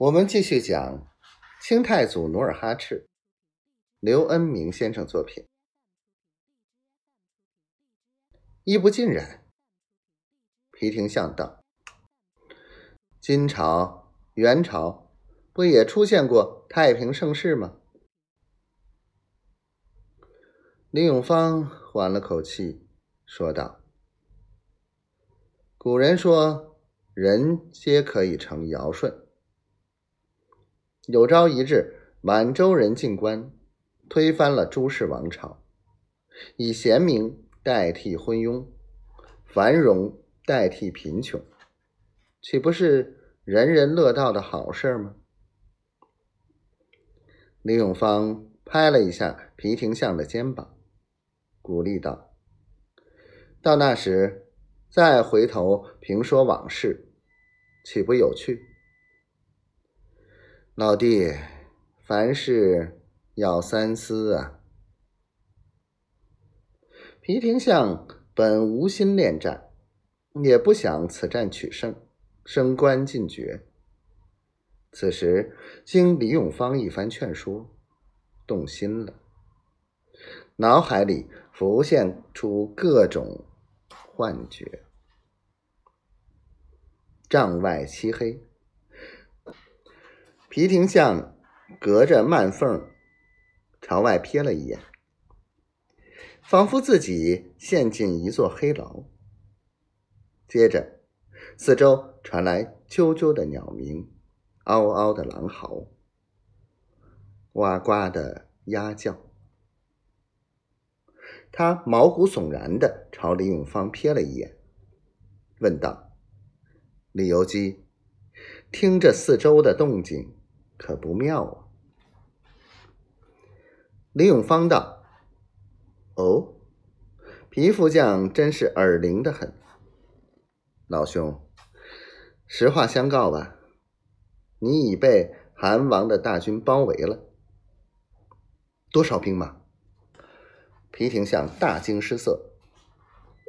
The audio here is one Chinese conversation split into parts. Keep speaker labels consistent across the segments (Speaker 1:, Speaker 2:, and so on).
Speaker 1: 我们继续讲清太祖努尔哈赤，刘恩明先生作品。衣不尽然。皮廷相道：金朝、元朝不也出现过太平盛世吗？李永芳缓了口气，说道：“古人说，人皆可以成尧舜。有朝一日，满洲人进关，推翻了朱氏王朝，以贤明代替昏庸，繁荣代替贫穷，岂不是人人乐道的好事吗？”李永芳拍了一下皮廷相的肩膀。鼓励道：“到那时，再回头评说往事，岂不有趣？”老弟，凡事要三思啊！皮廷相本无心恋战，也不想此战取胜，升官进爵。此时经李永芳一番劝说，动心了，脑海里。浮现出各种幻觉，帐外漆黑，皮廷相隔着幔缝朝外瞥了一眼，仿佛自己陷进一座黑牢。接着，四周传来啾啾的鸟鸣，嗷嗷的狼嚎，呱呱的鸭叫。他毛骨悚然的朝李永芳瞥了一眼，问道：“李由基，听着四周的动静，可不妙啊？”李永芳道：“哦，皮副将真是耳灵的很。老兄，实话相告吧，你已被韩王的大军包围了。多少兵马？”皮廷相大惊失色，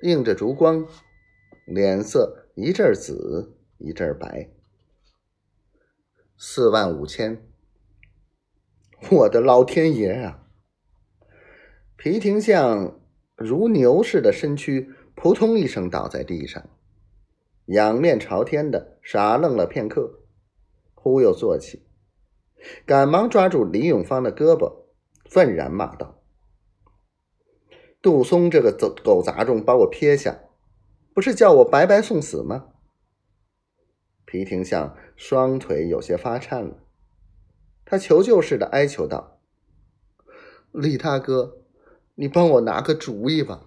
Speaker 1: 映着烛光，脸色一阵紫一阵白。四万五千！我的老天爷啊！皮廷相如牛似的身躯扑通一声倒在地上，仰面朝天的傻愣了片刻，忽又坐起，赶忙抓住李永芳的胳膊，愤然骂道。杜松这个走狗杂种把我撇下，不是叫我白白送死吗？皮廷相双腿有些发颤了，他求救似的哀求道：“李大哥，你帮我拿个主意吧。”